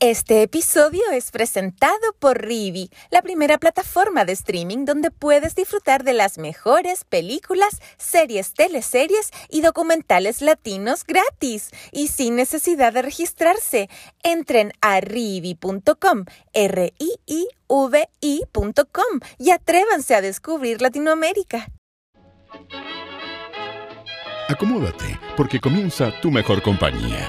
Este episodio es presentado por Rivi, la primera plataforma de streaming donde puedes disfrutar de las mejores películas, series, teleseries y documentales latinos gratis y sin necesidad de registrarse. Entren a rivi.com, r i i v i.com y atrévanse a descubrir Latinoamérica. Acomódate, porque comienza tu mejor compañía.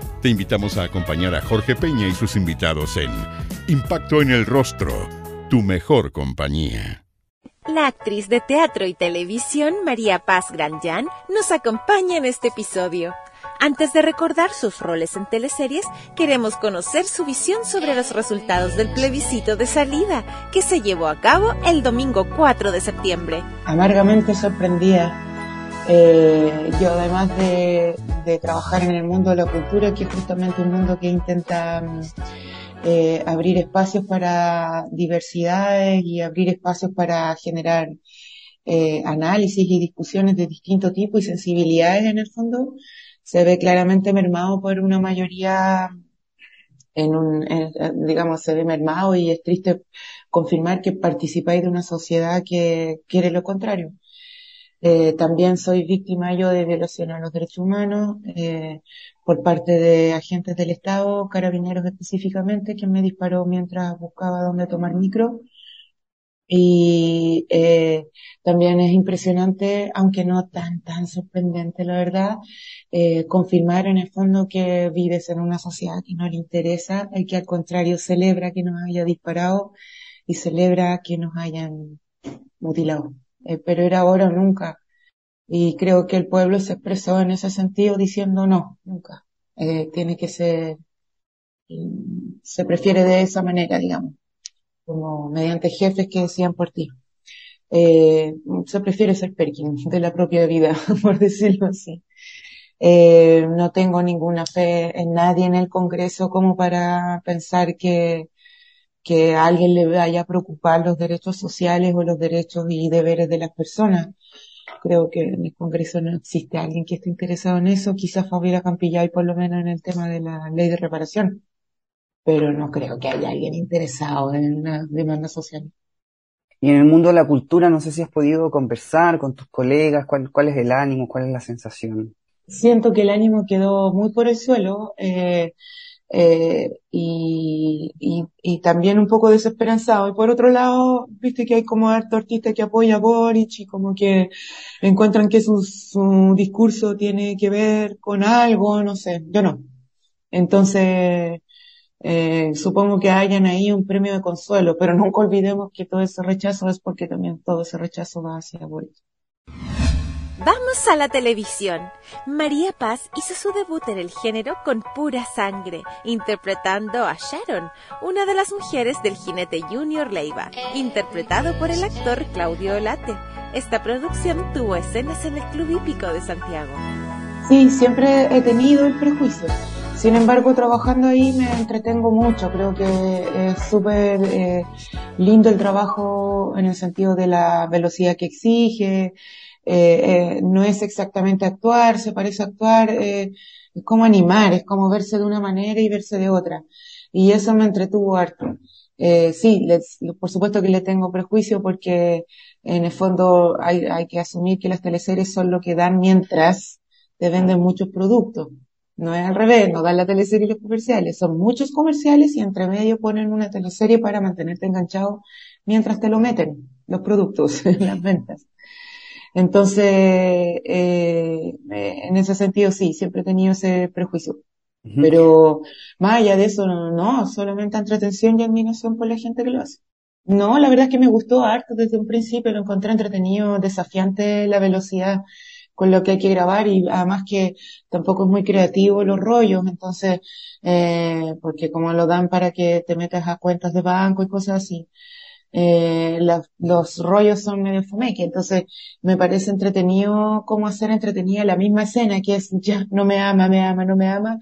te invitamos a acompañar a Jorge Peña y sus invitados en Impacto en el Rostro, tu mejor compañía. La actriz de teatro y televisión María Paz Granjan nos acompaña en este episodio. Antes de recordar sus roles en teleseries, queremos conocer su visión sobre los resultados del plebiscito de salida que se llevó a cabo el domingo 4 de septiembre. Amargamente sorprendida eh, yo además de, trabajar en el mundo de la cultura, que es justamente un mundo que intenta mm, eh, abrir espacios para diversidades y abrir espacios para generar eh, análisis y discusiones de distinto tipo y sensibilidades en el fondo, se ve claramente mermado por una mayoría en un, digamos, se ve mermado y es triste confirmar que participáis de una sociedad que quiere lo contrario. Eh, también soy víctima yo de violación a los derechos humanos eh, por parte de agentes del Estado, carabineros específicamente, quien me disparó mientras buscaba dónde tomar micro. Y eh, también es impresionante, aunque no tan, tan sorprendente, la verdad, confirmar en el fondo que vives en una sociedad que no le interesa y que al contrario celebra que nos haya disparado y celebra que nos hayan mutilado. Pero era ahora o nunca. Y creo que el pueblo se expresó en ese sentido diciendo no, nunca. Eh, tiene que ser, se prefiere de esa manera, digamos, como mediante jefes que decían por ti. Eh, se prefiere ser Perkin de la propia vida, por decirlo así. Eh, no tengo ninguna fe en nadie en el Congreso como para pensar que que alguien le vaya a preocupar los derechos sociales o los derechos y deberes de las personas. Creo que en el Congreso no existe alguien que esté interesado en eso, quizás Fabiola Campillay por lo menos en el tema de la ley de reparación, pero no creo que haya alguien interesado en una demanda social. Y en el mundo de la cultura, no sé si has podido conversar con tus colegas, cuál, cuál es el ánimo, cuál es la sensación. Siento que el ánimo quedó muy por el suelo. Eh, eh, y, y, también un poco desesperanzado. Y por otro lado, viste que hay como harto artista que apoya a Boric y como que encuentran que su, su discurso tiene que ver con algo, no sé, yo no. Entonces, eh, supongo que hayan ahí un premio de consuelo, pero nunca olvidemos que todo ese rechazo es porque también todo ese rechazo va hacia Boric. Vamos a la televisión. María Paz hizo su debut en el género con pura sangre, interpretando a Sharon, una de las mujeres del jinete Junior Leiva, interpretado por el actor Claudio Olate. Esta producción tuvo escenas en el Club Hípico de Santiago. Sí, siempre he tenido el prejuicio. Sin embargo, trabajando ahí me entretengo mucho. Creo que es súper eh, lindo el trabajo en el sentido de la velocidad que exige, eh, eh, no es exactamente actuar, se parece a actuar, eh, es como animar, es como verse de una manera y verse de otra. Y eso me entretuvo harto. Eh, sí, les, por supuesto que le tengo prejuicio porque en el fondo hay, hay que asumir que las teleseries son lo que dan mientras te venden muchos productos. No es al revés, no dan la teleserie y los comerciales, son muchos comerciales y entre medio ponen una teleserie para mantenerte enganchado mientras te lo meten, los productos, las ventas. Entonces, eh, en ese sentido sí, siempre he tenido ese prejuicio. Pero más allá de eso, no, solamente entretención y admiración por la gente que lo hace. No, la verdad es que me gustó harto desde un principio, lo encontré entretenido, desafiante la velocidad con lo que hay que grabar y además que tampoco es muy creativo los rollos, entonces, eh, porque como lo dan para que te metas a cuentas de banco y cosas así. Eh, los rollos son medio fumeque, entonces me parece entretenido cómo hacer entretenida la misma escena, que es ya no me ama, me ama, no me ama,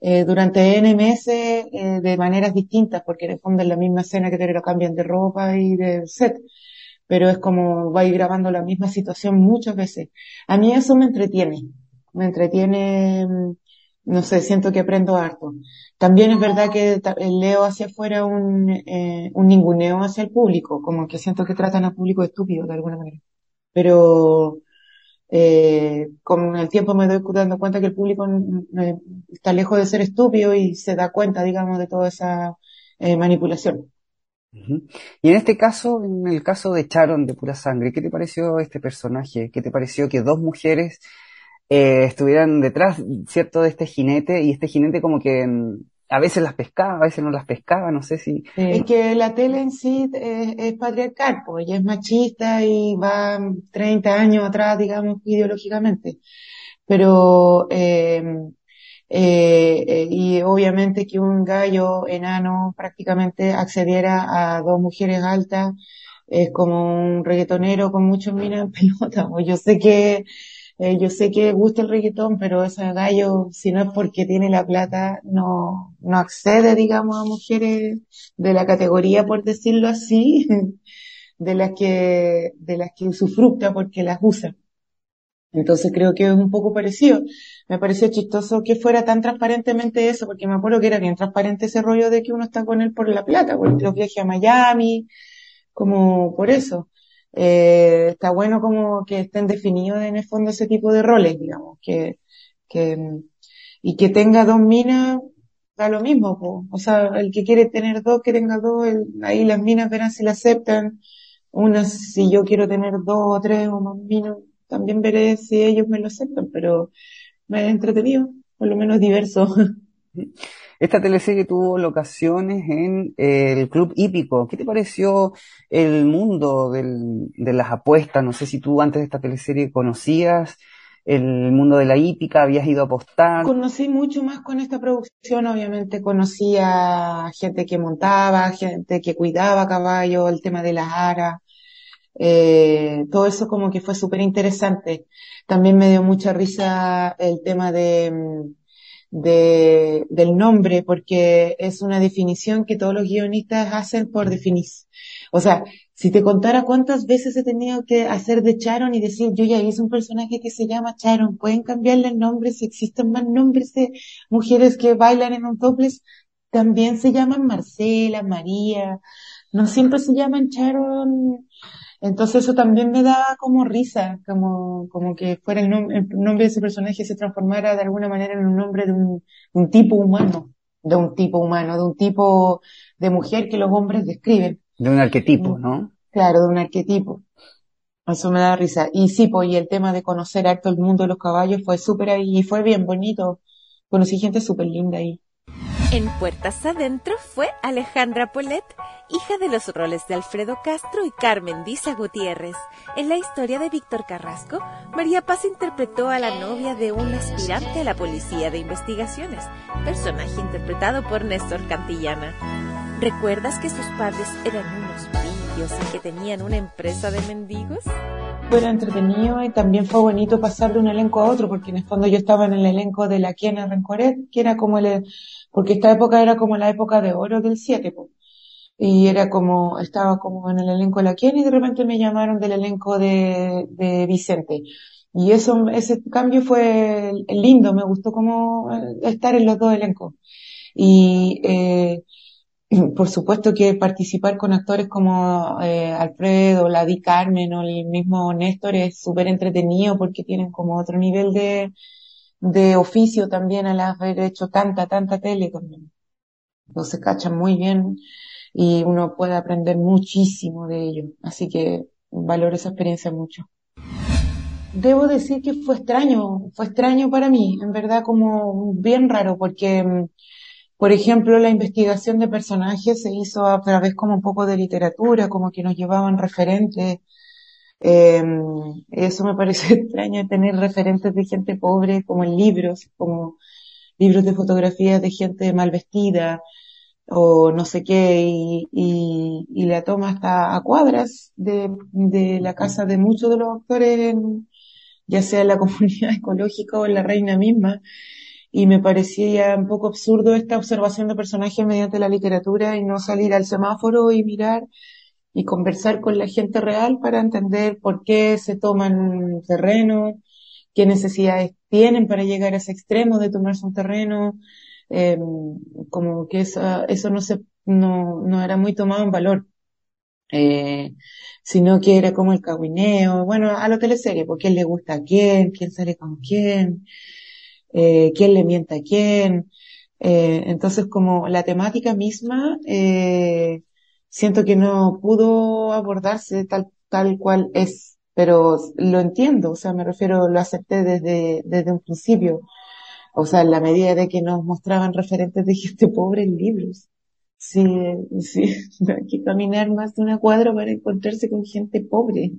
eh, durante N meses eh, de maneras distintas, porque en el fondo es la misma escena que te lo cambian de ropa y de set, pero es como va a ir grabando la misma situación muchas veces. A mí eso me entretiene, me entretiene, mm, no sé, siento que aprendo harto. También es verdad que leo hacia afuera un, eh, un ninguneo hacia el público, como que siento que tratan al público estúpido de alguna manera. Pero eh, con el tiempo me doy dando cuenta que el público está lejos de ser estúpido y se da cuenta, digamos, de toda esa eh, manipulación. Y en este caso, en el caso de Charon de Pura Sangre, ¿qué te pareció este personaje? ¿Qué te pareció que dos mujeres eh, estuvieran detrás, cierto, de este jinete y este jinete como que mm, a veces las pescaba, a veces no las pescaba, no sé si... Es que la tele en sí es, patriarcal, pues ella es machista y va 30 años atrás, digamos, ideológicamente. Pero, eh, eh, y obviamente que un gallo enano prácticamente accediera a dos mujeres altas es como un reggaetonero con muchos minas en pelota. Pues yo sé que eh, yo sé que gusta el reggaetón, pero ese gallo, si no es porque tiene la plata, no, no accede, digamos, a mujeres de la categoría, por decirlo así, de las que, de las que usufructa porque las usa. Entonces creo que es un poco parecido. Me pareció chistoso que fuera tan transparentemente eso, porque me acuerdo que era bien transparente ese rollo de que uno está con él por la plata, por los viajes a Miami, como por eso eh, está bueno como que estén definidos en el fondo ese tipo de roles, digamos, que, que, y que tenga dos minas, da lo mismo, o sea, el que quiere tener dos, que tenga dos, ahí las minas verán si la aceptan, una si yo quiero tener dos o tres o más minas, también veré si ellos me lo aceptan, pero me ha entretenido, por lo menos diverso. Esta teleserie tuvo locaciones en eh, el Club Hípico. ¿Qué te pareció el mundo de las apuestas? No sé si tú antes de esta teleserie conocías el mundo de la hípica, habías ido a apostar. Conocí mucho más con esta producción, obviamente conocía gente que montaba, gente que cuidaba caballo, el tema de las aras, eh, todo eso como que fue súper interesante. También me dio mucha risa el tema de mm, de, del nombre, porque es una definición que todos los guionistas hacen por definir. O sea, si te contara cuántas veces he tenido que hacer de Charon y decir, yo ya hice un personaje que se llama Charon, pueden cambiarle el nombre si existen más nombres de mujeres que bailan en un topless, también se llaman Marcela, María, no siempre se llaman Charon entonces eso también me daba como risa, como, como que fuera el, nombre de ese personaje se transformara de alguna manera en un nombre de un, tipo humano, de un tipo humano, de un tipo de mujer que los hombres describen. De un arquetipo, ¿no? Claro, de un arquetipo. Eso me da risa. Y sí, pues, y el tema de conocer harto el mundo de los caballos fue súper ahí, y fue bien bonito. Conocí gente súper linda ahí. En Puertas Adentro fue Alejandra Polet, hija de los roles de Alfredo Castro y Carmen Diza Gutiérrez. En la historia de Víctor Carrasco, María Paz interpretó a la novia de un aspirante a la Policía de Investigaciones, personaje interpretado por Néstor Cantillana. ¿Recuerdas que sus padres eran unos pillos y que tenían una empresa de mendigos? Fue entretenido y también fue bonito pasar de un elenco a otro, porque en el fondo yo estaba en el elenco de la Quiena Rencoret, que era como el, porque esta época era como la época de oro del 7, y era como, estaba como en el elenco de la Quiena y de repente me llamaron del elenco de, de Vicente. Y eso, ese cambio fue lindo, me gustó como eh, estar en los dos elencos. Y, eh, por supuesto que participar con actores como eh, Alfredo, la Di Carmen o el mismo Néstor es súper entretenido porque tienen como otro nivel de, de oficio también al haber hecho tanta, tanta tele también. Entonces cachan muy bien y uno puede aprender muchísimo de ello. Así que valoro esa experiencia mucho. Debo decir que fue extraño, fue extraño para mí, en verdad como bien raro, porque, mm, por ejemplo, la investigación de personajes se hizo a través como un poco de literatura, como que nos llevaban referentes eh, eso me parece extraño, tener referentes de gente pobre como en libros, como libros de fotografías de gente mal vestida, o no sé qué, y, y, la toma hasta a cuadras de, de la casa de muchos de los actores, ya sea en la comunidad ecológica o en la reina misma, y me parecía un poco absurdo esta observación de personajes mediante la literatura y no salir al semáforo y mirar y conversar con la gente real para entender por qué se toman terreno, qué necesidades tienen para llegar a ese extremo de tomarse un terreno, eh, como que eso, eso no se, no, no era muy tomado en valor. Eh, sino que era como el caguineo, bueno, a la teleserie, porque quién le gusta a quién, quién sale con quién, eh, quién le mienta a quién. Eh, entonces, como la temática misma, eh, siento que no pudo abordarse tal, tal cual es, pero lo entiendo, o sea, me refiero, lo acepté desde, desde un principio. O sea, en la medida de que nos mostraban referentes de gente pobre en libros. Sí, sí, hay que caminar más de una cuadra para encontrarse con gente pobre.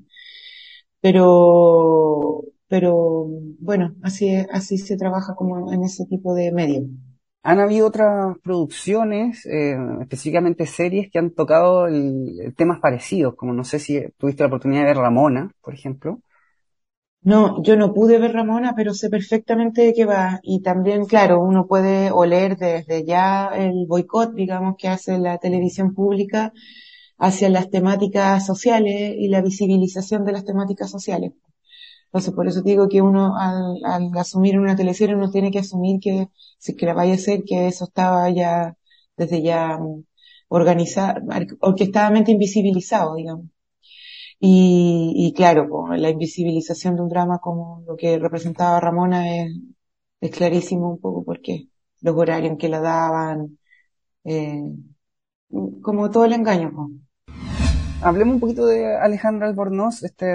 Pero, pero bueno, así, así se trabaja como en ese tipo de medio. Han habido otras producciones, eh, específicamente series, que han tocado temas parecidos, como no sé si tuviste la oportunidad de ver Ramona, por ejemplo. No, yo no pude ver Ramona, pero sé perfectamente de qué va. Y también, claro, uno puede oler desde ya el boicot, digamos, que hace la televisión pública hacia las temáticas sociales y la visibilización de las temáticas sociales. Entonces, por eso digo que uno al, al asumir una teleserie uno tiene que asumir que, si que la vaya a ser, que eso estaba ya, desde ya mm, organizado, orquestadamente invisibilizado, digamos. Y, y claro, la invisibilización de un drama como lo que representaba Ramona es, es clarísimo un poco porque los horarios en que la daban, eh, como todo el engaño. Pues. Hablemos un poquito de Alejandra Albornoz, este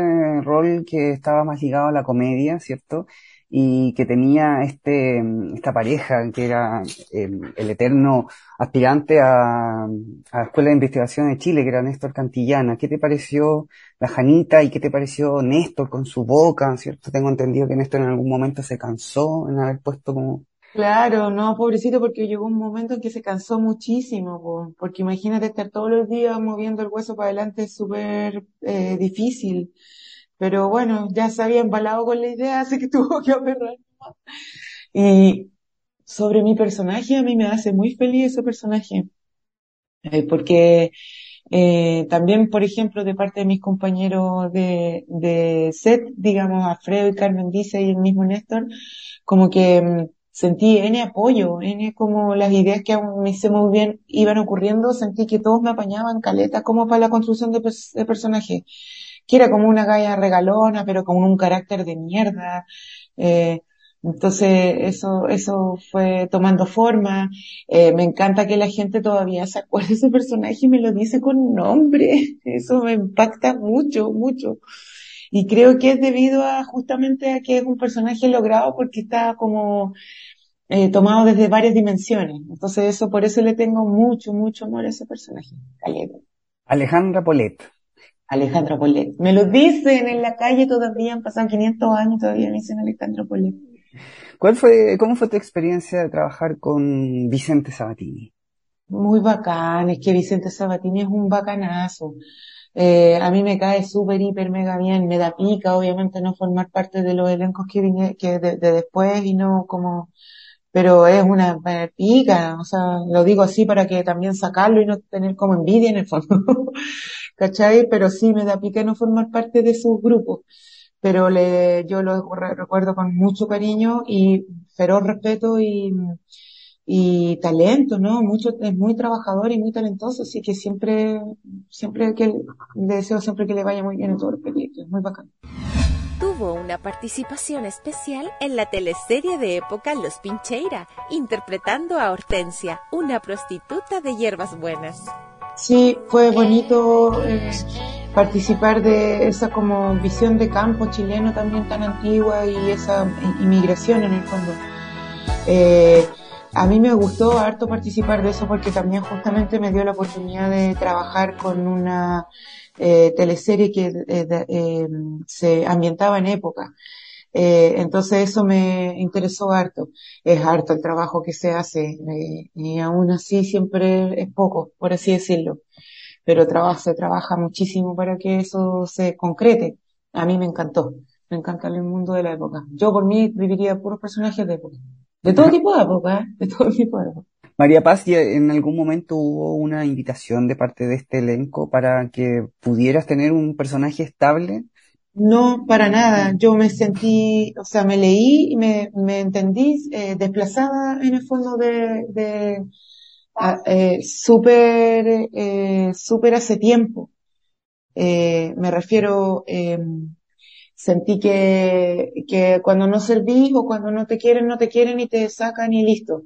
rol que estaba más ligado a la comedia, ¿cierto? Y que tenía este, esta pareja que era el, eterno aspirante a, a, la Escuela de Investigación de Chile, que era Néstor Cantillana. ¿Qué te pareció la Janita y qué te pareció Néstor con su boca, ¿cierto? Tengo entendido que Néstor en algún momento se cansó en haber puesto como Claro, no, pobrecito, porque llegó un momento en que se cansó muchísimo, porque imagínate estar todos los días moviendo el hueso para adelante es súper eh, difícil. Pero bueno, ya se había embalado con la idea, así que tuvo que aperrar. Y sobre mi personaje, a mí me hace muy feliz ese personaje, eh, porque eh, también, por ejemplo, de parte de mis compañeros de, de set, digamos, Alfredo y Carmen Dice y el mismo Néstor, como que mm, sentí N apoyo, N como las ideas que aún me hice muy bien iban ocurriendo, sentí que todos me apañaban caleta como para la construcción de, personaje, que era como una galla regalona, pero con un carácter de mierda, eh, entonces eso, eso fue tomando forma. Eh, me encanta que la gente todavía se acuerde de ese personaje y me lo dice con nombre. Eso me impacta mucho, mucho. Y creo que es debido a justamente a que es un personaje logrado porque está como eh, tomado desde varias dimensiones. Entonces eso, por eso le tengo mucho, mucho amor a ese personaje. Alejandra Polet. Alejandra Polet. Me lo dicen en la calle todavía, han pasado 500 años todavía me dicen Alejandra Polet. ¿Cuál fue, cómo fue tu experiencia de trabajar con Vicente Sabatini? Muy bacán, es que Vicente Sabatini es un bacanazo. Eh, a mí me cae súper, hiper, mega bien. Me da pica, obviamente, no formar parte de los elencos que vine, que de después y no como pero es una pica, o sea, lo digo así para que también sacarlo y no tener como envidia en el fondo, ¿cachai? Pero sí me da pica no formar parte de sus grupos, pero le, yo lo recuerdo con mucho cariño y feroz respeto y, y talento, ¿no? Mucho, es muy trabajador y muy talentoso, así que siempre, siempre que le deseo siempre que le vaya muy bien en todos los proyectos, muy bacán tuvo una participación especial en la teleserie de época Los Pincheira, interpretando a Hortensia, una prostituta de hierbas buenas. Sí, fue bonito eh, participar de esa como visión de campo chileno también tan antigua y esa inmigración en el fondo. Eh, a mí me gustó harto participar de eso porque también justamente me dio la oportunidad de trabajar con una eh, teleserie que eh, eh, se ambientaba en época. Entonces eso me interesó harto. Es harto el trabajo que se hace y aún así siempre es poco, por así decirlo. Pero trabaja, se trabaja muchísimo para que eso se concrete. A mí me encantó. Me encanta el mundo de la época. Yo por mí viviría puros personajes de época. De todo tipo de época, ¿eh? de todo tipo de época. María Paz, ¿en algún momento hubo una invitación de parte de este elenco para que pudieras tener un personaje estable? No, para nada. Yo me sentí, o sea, me leí y me, me entendí eh, desplazada en el fondo de, de eh, súper, eh, súper hace tiempo. Eh, me refiero, eh, sentí que, que cuando no servís o cuando no te quieren, no te quieren y te sacan y listo.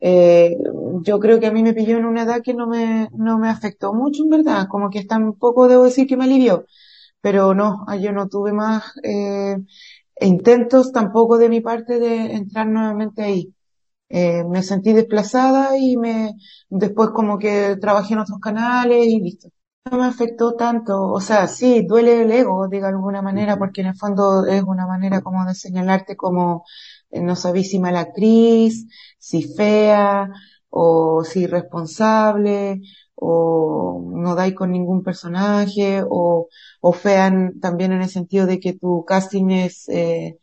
Eh, yo creo que a mí me pilló en una edad que no me, no me afectó mucho, en verdad, como que tampoco debo decir que me alivió, pero no, yo no tuve más eh, intentos tampoco de mi parte de entrar nuevamente ahí. Eh, me sentí desplazada y me, después como que trabajé en otros canales y listo. No me afectó tanto, o sea, sí, duele el ego de alguna manera, porque en el fondo es una manera como de señalarte como eh, no sabéis si mala actriz, si fea, o si irresponsable, o no dais con ningún personaje, o, o fea también en el sentido de que tu casting es, eh,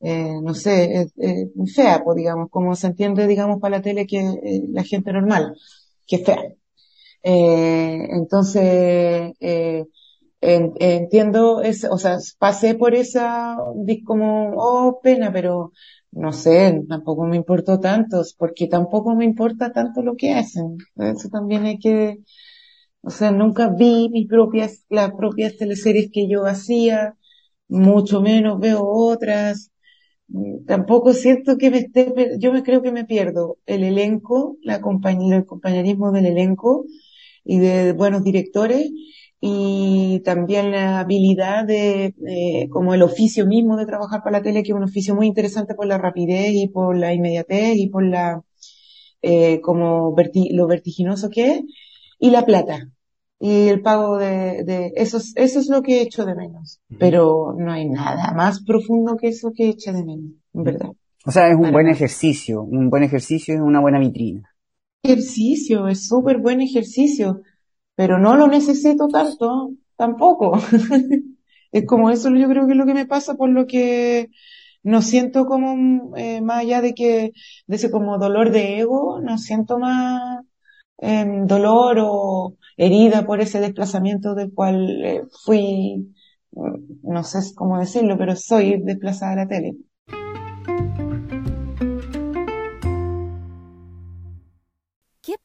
eh, no sé, es, fea, pues, digamos, como se entiende, digamos, para la tele que eh, la gente normal, que es fea. Eh, entonces, eh, entiendo, es, o sea, pasé por esa, como, oh, pena, pero no sé, tampoco me importó tanto, porque tampoco me importa tanto lo que hacen. Eso también hay que, o sea, nunca vi mis propias, las propias teleseries que yo hacía, mucho menos veo otras. Tampoco siento que me esté, yo me creo que me pierdo el elenco, la el compañerismo del elenco y de buenos directores y también la habilidad de, eh, como el oficio mismo de trabajar para la tele, que es un oficio muy interesante por la rapidez y por la inmediatez y por la, eh, como lo vertiginoso que es, y la plata. Y el pago de, de eso, es, eso es lo que he hecho de menos. Pero no hay nada más profundo que eso que he hecho de menos, en verdad. O sea, es un buen ejercicio, un buen ejercicio es una buena vitrina. Ejercicio, es súper buen ejercicio pero no lo necesito tanto tampoco. es como eso yo creo que es lo que me pasa por lo que no siento como eh, más allá de que de ese como dolor de ego, no siento más em, dolor o herida por ese desplazamiento del cual eh, fui, no sé cómo decirlo, pero soy desplazada a la tele.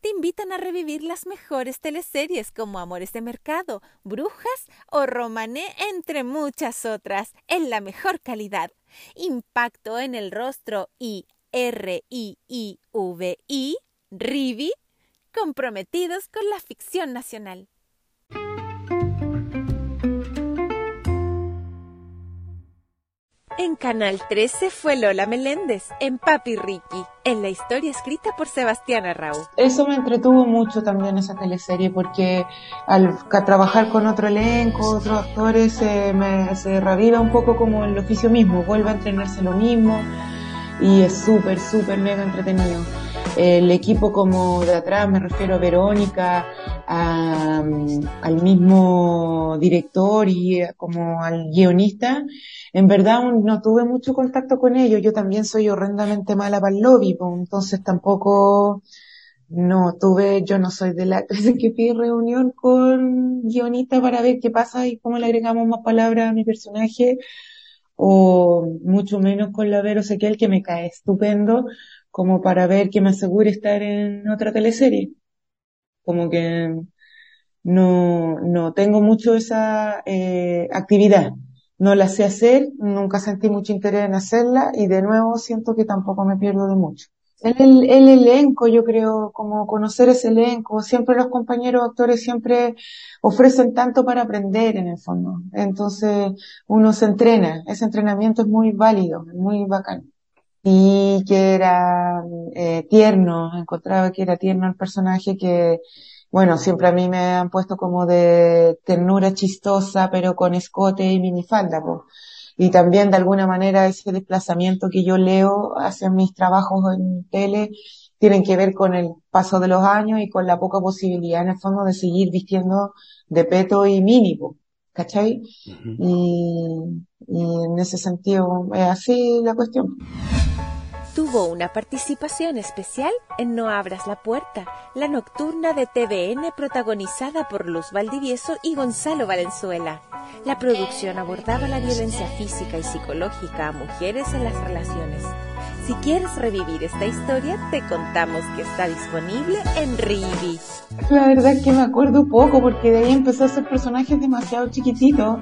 te invitan a revivir las mejores teleseries como Amores de Mercado, Brujas o Romané, entre muchas otras, en la mejor calidad. Impacto en el rostro y R-I-I-V-I, Rivi, comprometidos con la ficción nacional. En Canal 13 fue Lola Meléndez, en Papi Ricky, en la historia escrita por Sebastián Arrau. Eso me entretuvo mucho también esa teleserie porque al trabajar con otro elenco, otros actores, se, me, se reviva un poco como el oficio mismo, vuelve a entrenarse lo mismo y es súper, súper mega entretenido. El equipo como de atrás, me refiero a Verónica, al mismo director y como al guionista, en verdad no tuve mucho contacto con ellos. Yo también soy horrendamente mala para el lobby, entonces tampoco no tuve, yo no soy de la que pide reunión con guionista para ver qué pasa y cómo le agregamos más palabras a mi personaje, o mucho menos con la Vero Sequel que me cae estupendo, como para ver que me asegure estar en otra teleserie. Como que no, no tengo mucho esa eh, actividad no la sé hacer, nunca sentí mucho interés en hacerla y de nuevo siento que tampoco me pierdo de mucho. el, el, elenco, yo creo, como conocer ese elenco. Siempre los compañeros actores siempre ofrecen tanto para aprender en el fondo. Entonces uno se entrena. Ese entrenamiento es muy válido, muy bacán. Y que era eh, tierno, encontraba que era tierno el personaje que, bueno, siempre a mí me han puesto como de ternura chistosa, pero con escote y minifalda, pues y también de alguna manera ese desplazamiento que yo leo hacia mis trabajos en tele tienen que ver con el paso de los años y con la poca posibilidad en el fondo de seguir vistiendo de peto y mínimo, ¿cachai? y, y en ese sentido es así la cuestión tuvo una participación especial en No Abras la Puerta, la nocturna de TVN protagonizada por Luz Valdivieso y Gonzalo Valenzuela. La producción abordaba la violencia física y psicológica a mujeres en las relaciones. Si quieres revivir esta historia, te contamos que está disponible en Rivi. La verdad es que me acuerdo poco porque de ahí empezó a ser personajes demasiado chiquititos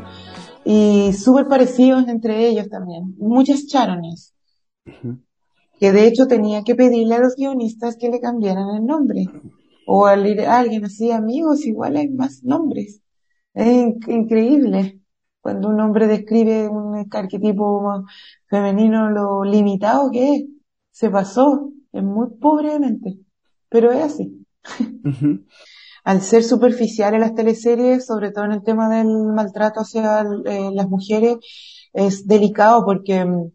y súper parecidos entre ellos también. Muchas charones que de hecho tenía que pedirle a los guionistas que le cambiaran el nombre. O al ir a alguien así, amigos, igual hay más nombres. Es increíble cuando un hombre describe un arquetipo femenino lo limitado que es. Se pasó, es muy pobremente, pero es así. Al ser superficial en las teleseries, sobre todo en el tema del maltrato hacia eh, las mujeres, es delicado porque mm,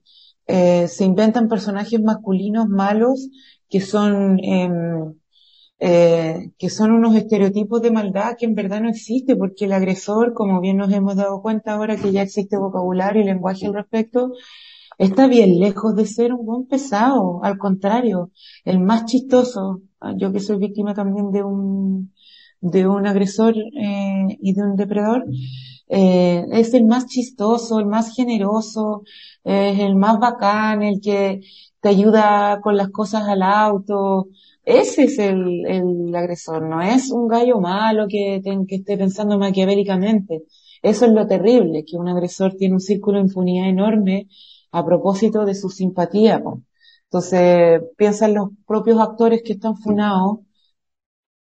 eh, se inventan personajes masculinos malos que son em, eh, que son unos estereotipos de maldad que en verdad no existe porque el agresor, como bien nos hemos dado cuenta ahora que ya existe vocabulario y lenguaje al respecto, está bien lejos de ser un buen pesado, al contrario, el más chistoso, ah, yo que soy víctima también de un de un agresor eh, y de un depredador, eh, es el más chistoso, el más generoso, es el más bacán, el que te ayuda con las cosas al auto. Ese es el, el agresor, no es un gallo malo que, que esté pensando maquiavélicamente. Eso es lo terrible, que un agresor tiene un círculo de impunidad enorme a propósito de su simpatía. Entonces, piensan los propios actores que están funados,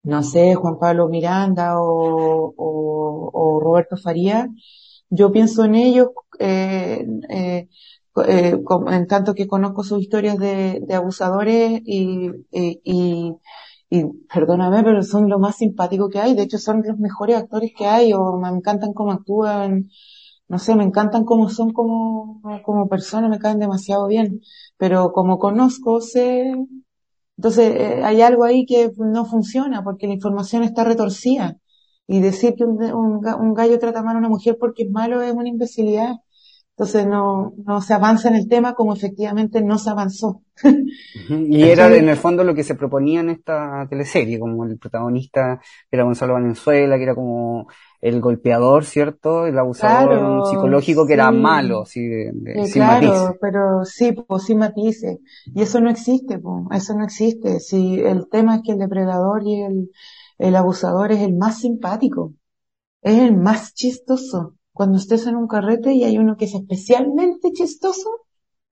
no sé, Juan Pablo Miranda o, Roberto Faría, yo pienso en ellos eh, eh, eh, en tanto que conozco sus historias de, de abusadores y, y, y, perdóname, pero son lo más simpático que hay. De hecho, son los mejores actores que hay o me encantan cómo actúan. No sé, me encantan cómo son como, como personas, me caen demasiado bien. Pero como conozco, sé, entonces eh, hay algo ahí que no funciona porque la información está retorcida. Y decir que un, un, un gallo trata mal a una mujer porque es malo es una imbecilidad. Entonces no, no se avanza en el tema como efectivamente no se avanzó. y era en el fondo lo que se proponía en esta teleserie, como el protagonista era Gonzalo Valenzuela, que era como el golpeador, ¿cierto? El abusador psicológico que era malo, sí, de, Claro, pero sí, pues sin matices. Y eso no existe, pues, eso no existe. Si el tema es que el depredador y el, el abusador es el más simpático, es el más chistoso cuando estés en un carrete y hay uno que es especialmente chistoso,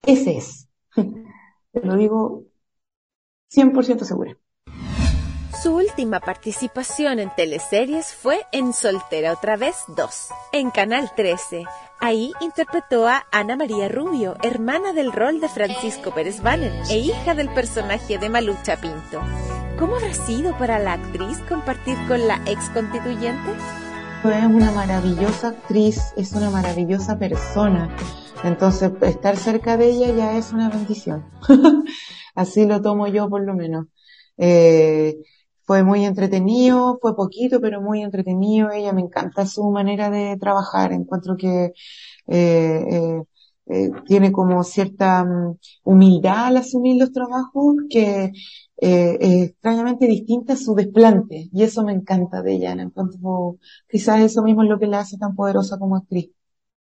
ese es. Te lo digo 100% segura. Su última participación en teleseries fue en Soltera otra vez 2, en Canal 13. Ahí interpretó a Ana María Rubio, hermana del rol de Francisco Pérez Banner e hija del personaje de Malucha Pinto. ¿Cómo ha sido para la actriz compartir con la ex constituyente? Es una maravillosa actriz, es una maravillosa persona. Entonces, estar cerca de ella ya es una bendición. Así lo tomo yo por lo menos. Eh, fue muy entretenido, fue poquito, pero muy entretenido. Ella me encanta su manera de trabajar. Encuentro que eh, eh, eh tiene como cierta mm, humildad al asumir los trabajos que eh, es extrañamente distinta su desplante y eso me encanta de ella. En cuanto, quizás eso mismo es lo que la hace tan poderosa como actriz.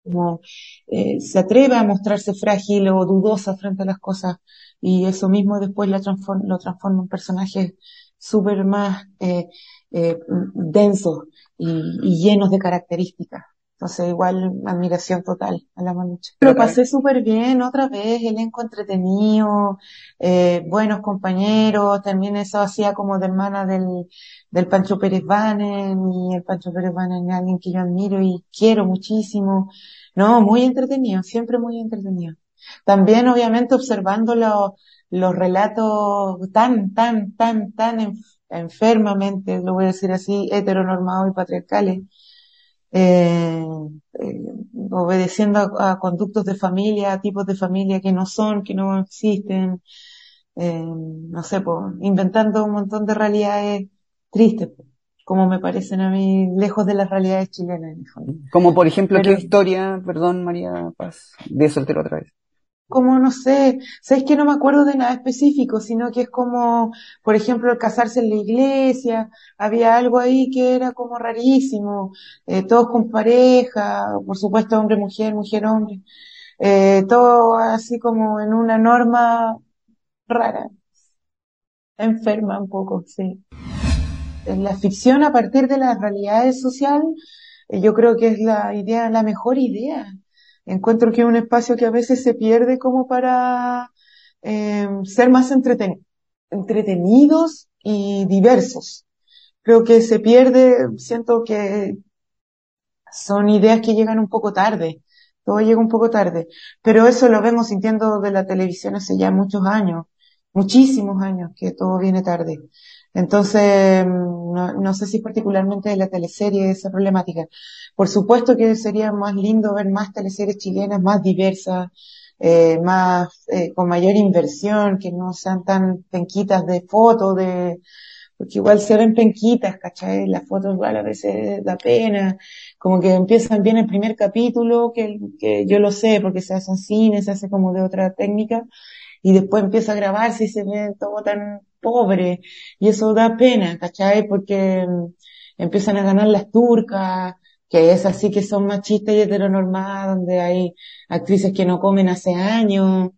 Como eh, se atreve a mostrarse frágil o dudosa frente a las cosas y eso mismo después la transforma, lo transforma en personajes súper más eh, eh, densos y, y llenos de características. Entonces, igual, admiración total a la Manucha. Lo pasé súper bien, otra vez, elenco entretenido, eh, buenos compañeros, también eso hacía como de hermana del, del Pancho Pérez Banen, y el Pancho Pérez Banen es alguien que yo admiro y quiero muchísimo. No, muy entretenido, siempre muy entretenido. También, obviamente, observando los, los relatos tan, tan, tan, tan enfermamente, lo voy a decir así, heteronormados y patriarcales, eh, eh, obedeciendo a, conductos de familia, a tipos de familia que no son, que no existen, eh, no sé, pues, inventando un montón de realidades tristes, como me parecen a mí, lejos de las realidades chilenas. Como por ejemplo, ¿qué historia, perdón María Paz, de soltero otra vez? Como, no sé, sabes que no me acuerdo de nada específico, sino que es como, por ejemplo, el casarse en la iglesia, había algo ahí que era como rarísimo, eh, todos con pareja, por supuesto hombre, mujer, mujer, hombre, eh, todo así como en una norma rara, enferma un poco, sí. La ficción a partir de las realidades sociales, eh, yo creo que es la idea, la mejor idea Encuentro que es un espacio que a veces se pierde como para eh, ser más entretenidos y diversos. Creo que se pierde, siento que son ideas que llegan un poco tarde, todo llega un poco tarde, pero eso lo vemos sintiendo de la televisión hace ya muchos años, muchísimos años, que todo viene tarde. Entonces, no, no, sé si particularmente de la teleserie esa problemática. Por supuesto que sería más lindo ver más teleseries chilenas más diversas, eh, más, eh, con mayor inversión, que no sean tan penquitas de fotos, de, porque igual se ven penquitas, ¿cachai? Las fotos igual a veces da pena, como que empiezan bien el primer capítulo, que, yo lo sé, porque se hace en cine, se hace como de otra técnica, y después empieza a grabarse y se ve todo tan pobre, y eso da pena, ¿cachai? Porque mm, empiezan a ganar las turcas, que es así que son machistas y heteronormadas, donde hay actrices que no comen hace años,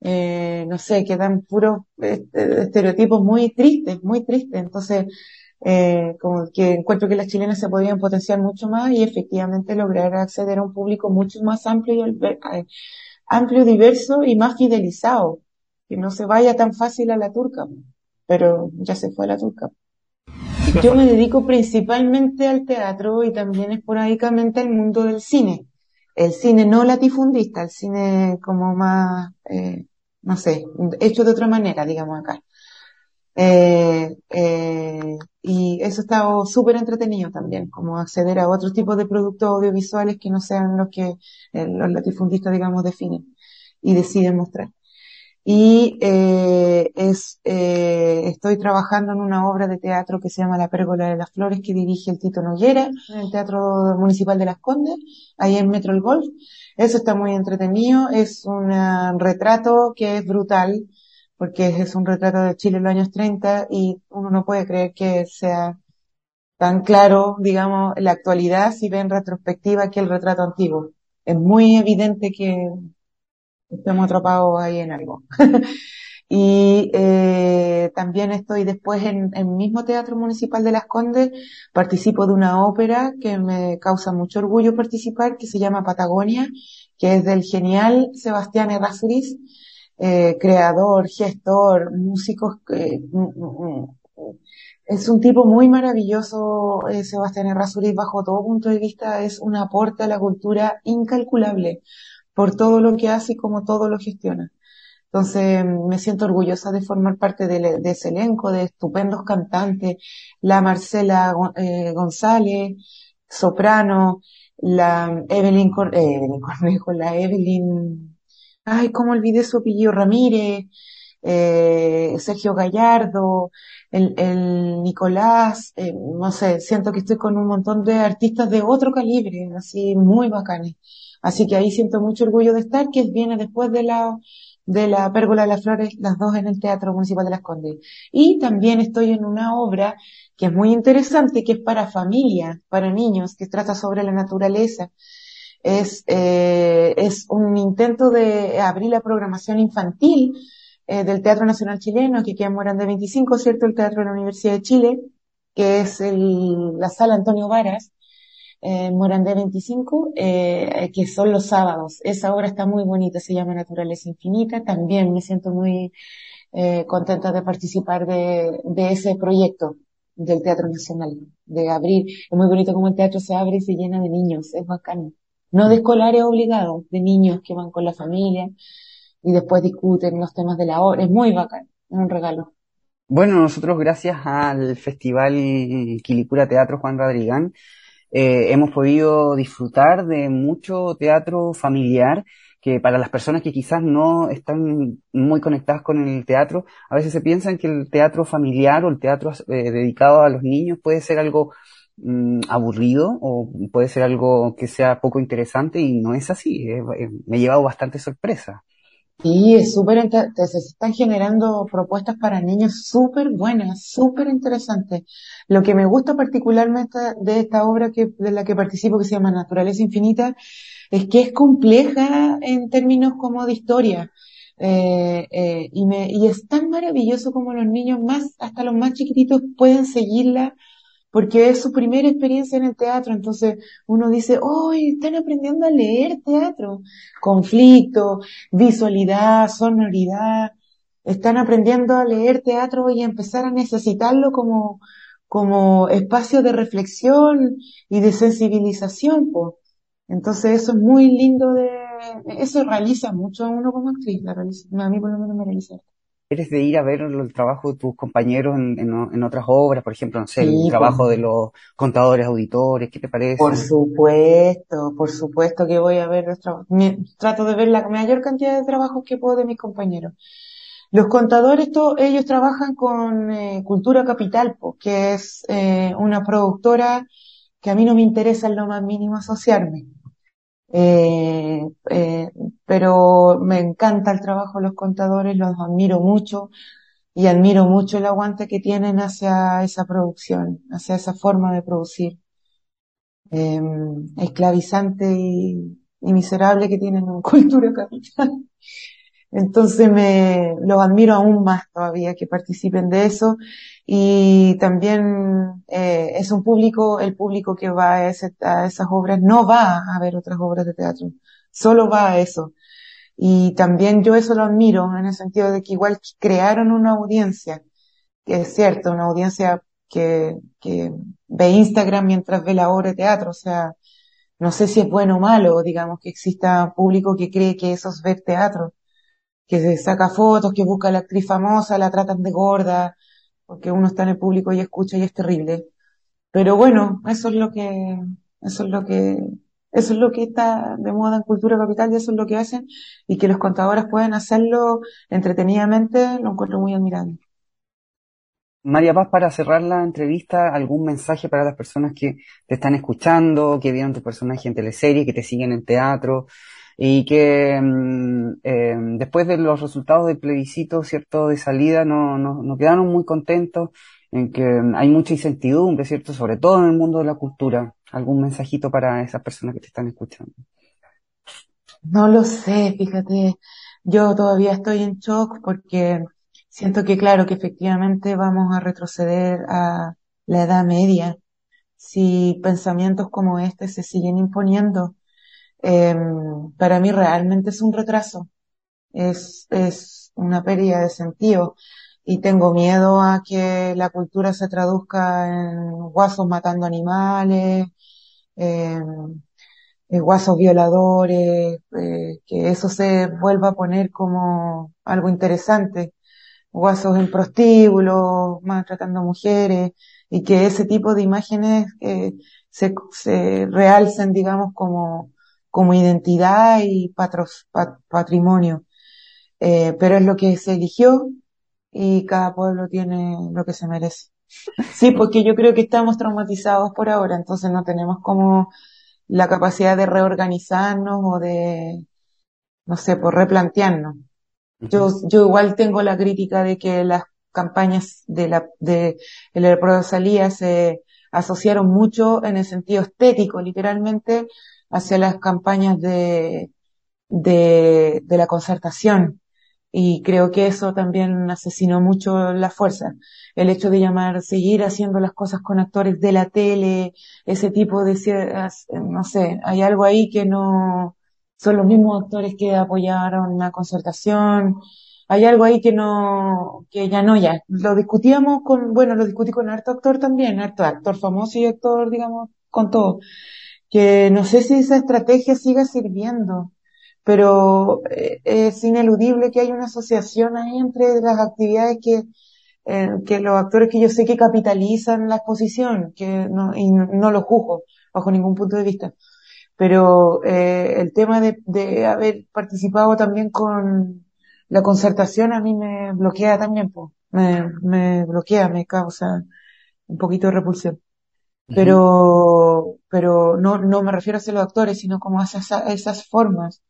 eh, no sé, que dan puros este, estereotipos muy tristes, muy tristes. Entonces, eh, como que encuentro que las chilenas se podrían potenciar mucho más y efectivamente lograr acceder a un público mucho más amplio y amplio, diverso y más fidelizado, que no se vaya tan fácil a la turca pero ya se fue la turca. Yo me dedico principalmente al teatro y también esporádicamente al mundo del cine. El cine no latifundista, el cine como más, eh, no sé, hecho de otra manera, digamos acá. Eh, eh, y eso está súper entretenido también, como acceder a otros tipos de productos audiovisuales que no sean los que los latifundistas, digamos, definen y deciden mostrar y eh, es, eh, estoy trabajando en una obra de teatro que se llama La Pérgola de las Flores que dirige el Tito Noguera en el Teatro Municipal de Las Condes, ahí en Metro El Golf. Eso está muy entretenido, es un retrato que es brutal, porque es un retrato de Chile en los años 30 y uno no puede creer que sea tan claro, digamos, la actualidad si ve en retrospectiva que el retrato antiguo. Es muy evidente que estamos atrapados ahí en algo. y eh, también estoy después en el mismo Teatro Municipal de Las Condes, participo de una ópera que me causa mucho orgullo participar, que se llama Patagonia, que es del genial Sebastián Errázuriz, eh, creador, gestor, músico, eh, mm, mm, mm. es un tipo muy maravilloso, eh, Sebastián Errázuriz, bajo todo punto de vista, es un aporte a la cultura incalculable por todo lo que hace y como todo lo gestiona. Entonces me siento orgullosa de formar parte de, ese elenco de estupendos cantantes, la Marcela eh, González, soprano, la Evelyn, eh, Evelyn Cornejo, la Evelyn, ay, cómo olvidé su apellido, Ramírez, eh, Sergio Gallardo, el, el Nicolás, eh, no sé, siento que estoy con un montón de artistas de otro calibre, así muy bacanes. Así que ahí siento mucho orgullo de estar, que viene después de la, de la Pérgola de las Flores, las dos en el Teatro Municipal de Las Condes. Y también estoy en una obra que es muy interesante, que es para familia, para niños, que trata sobre la naturaleza. Es, eh, es un intento de abrir la programación infantil eh, del Teatro Nacional Chileno, que queda en de 25, ¿cierto? El Teatro de la Universidad de Chile, que es el, la Sala Antonio Varas, eh, Morandé 25, eh, que son los sábados. Esa obra está muy bonita, se llama Naturaleza Infinita. También me siento muy eh, contenta de participar de, de ese proyecto del Teatro Nacional, de abrir. Es muy bonito como el teatro se abre y se llena de niños, es bacán. No de escolares obligados, de niños que van con la familia y después discuten los temas de la obra. Es muy bacán, es un regalo. Bueno, nosotros gracias al Festival Quilicura Teatro Juan Radrigán eh, hemos podido disfrutar de mucho teatro familiar que para las personas que quizás no están muy conectadas con el teatro, a veces se piensan que el teatro familiar o el teatro eh, dedicado a los niños puede ser algo mm, aburrido o puede ser algo que sea poco interesante y no es así. Eh, me he llevado bastante sorpresa. Sí, es súper, se están generando propuestas para niños súper buenas, súper interesantes. Lo que me gusta particularmente de esta obra que, de la que participo, que se llama Naturaleza Infinita, es que es compleja en términos como de historia. Eh, eh, y, me, y es tan maravilloso como los niños más, hasta los más chiquititos pueden seguirla porque es su primera experiencia en el teatro, entonces uno dice, ¡oh, están aprendiendo a leer teatro! Conflicto, visualidad, sonoridad, están aprendiendo a leer teatro y empezar a necesitarlo como, como espacio de reflexión y de sensibilización, pues. Entonces eso es muy lindo de, eso realiza mucho a uno como actriz, la realiza, a mí por lo menos me realiza eres de ir a ver el trabajo de tus compañeros en, otras obras, por ejemplo, no sé, el trabajo de los contadores auditores, ¿qué te parece? Por supuesto, por supuesto que voy a ver los trabajos. Trato de ver la mayor cantidad de trabajos que puedo de mis compañeros. Los contadores, ellos trabajan con eh, Cultura Capital, que es eh, una productora que a mí no me interesa en lo más mínimo asociarme. Eh, eh, pero me encanta el trabajo de los contadores, los admiro mucho y admiro mucho el aguante que tienen hacia esa producción, hacia esa forma de producir eh, esclavizante y, y, miserable que tienen en cultura capital. Entonces me los admiro aún más todavía que participen de eso. Y también eh, es un público, el público que va a, esas obras no va a ver otras obras de teatro, solo va a eso. Y también yo eso lo admiro en el sentido de que igual crearon una audiencia, que es cierto, una audiencia que, que ve Instagram mientras ve la obra de teatro, o sea, no sé si es bueno o malo, digamos, que exista público que cree que eso es ver teatro que se saca fotos, que busca a la actriz famosa, la tratan de gorda, porque uno está en el público y escucha y es terrible. Pero bueno, eso es lo que, eso es lo que, eso es lo que está de moda en cultura capital y eso es lo que hacen y que los contadores pueden hacerlo entretenidamente, lo encuentro muy admirable. María Paz, para cerrar la entrevista, ¿algún mensaje para las personas que te están escuchando, que vieron tu personaje en teleserie, que te siguen en teatro, y que mm, eh, después de los resultados del plebiscito, cierto, de salida, no, no, no quedaron muy contentos, en que hay mucha incertidumbre, cierto, sobre todo en el mundo de la cultura. ¿Algún mensajito para esas personas que te están escuchando? No lo sé, fíjate, yo todavía estoy en shock porque siento que claro que efectivamente vamos a retroceder a la edad media. Si pensamientos como este se siguen imponiendo eh, para mí realmente es un retraso, es, es una pérdida de sentido. Y tengo miedo a que la cultura se traduzca en guasos matando animales, en, guasos violadores, eh, que eso se vuelva a poner como algo interesante, guasos en prostíbulos, maltratando mujeres, y que ese tipo de imágenes eh, se, se realcen, digamos, como como identidad y patrimonio. Eh, pero es lo que se eligió y cada pueblo tiene lo que se merece. Sí, porque yo creo que estamos traumatizados por ahora, entonces no tenemos como la capacidad de reorganizarnos o de, no sé, por replantearnos. Yo, yo igual tengo la crítica de que las campañas de la, de, de la salía se asociaron mucho en el sentido estético, literalmente, hacia las campañas de, de, de la concertación. y creo que eso también asesinó mucho la fuerza. El hecho de llamar, seguir haciendo las cosas con actores de la tele, ese tipo de, no sé, hay algo ahí que no, son los mismos actores que apoyaron la concertación, hay algo ahí que no, que ya no, ya. Lo discutíamos con, bueno, lo discutí con harto actor también, harto actor famoso y actor, digamos, con todo. Que no sé si esa estrategia siga sirviendo pero eh, es ineludible que hay una asociación ahí entre las actividades que, eh, que los actores que yo sé que capitalizan la exposición, que no, y no lo juzgo bajo ningún punto de vista. Pero eh, el tema de, de haber participado también con la concertación a mí me bloquea también, pues. me, me bloquea, me causa un poquito de repulsión. Pero, pero no, no me refiero a ser los actores, sino como a esas, a esas formas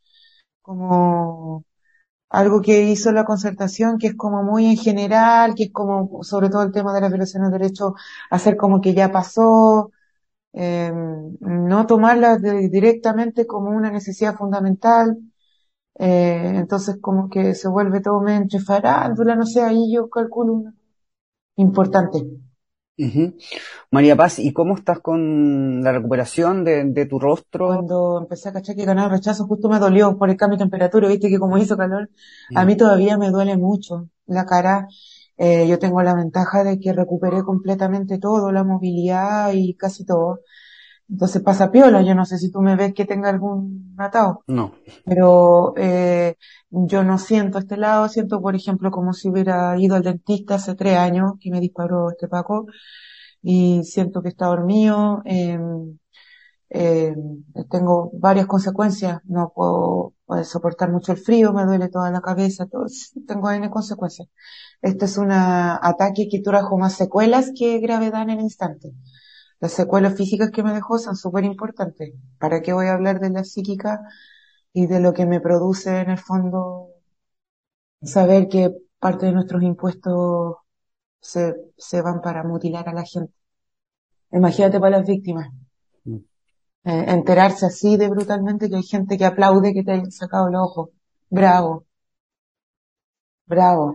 como algo que hizo la concertación, que es como muy en general, que es como, sobre todo el tema de las violaciones de derechos, hacer como que ya pasó, eh, no tomarla directamente como una necesidad fundamental, eh, entonces como que se vuelve todo entre farándula, no sé, ahí yo calculo importante. María Paz, ¿y cómo estás con la recuperación de, tu rostro? Cuando empecé a cachar que ganaba rechazo, justo me dolió por el cambio de temperatura, viste que como hizo calor, a mí todavía me duele mucho la cara. Eh, yo tengo la ventaja de que recuperé completamente todo, la movilidad y casi todo. Entonces pasa piola, yo no sé si tú me ves que tenga algún atado. No. Pero eh, yo no siento este lado, siento por ejemplo como si hubiera ido al dentista hace tres años que me disparó este Paco y siento que está dormido, eh, eh, tengo varias consecuencias, no puedo, soportar mucho el frío, me duele toda la cabeza, todo, tengo N consecuencias. Este es un ataque que trajo más secuelas que gravedad en el instante. Las secuelas físicas que me dejó son súper importantes. ¿Para qué voy a hablar de la psíquica y de lo que me produce en el fondo saber que parte de nuestros impuestos se, se van para mutilar a la gente. Imagínate para las víctimas. Mm. Eh, enterarse así de brutalmente que hay gente que aplaude que te hayan sacado el ojo. Bravo. Bravo.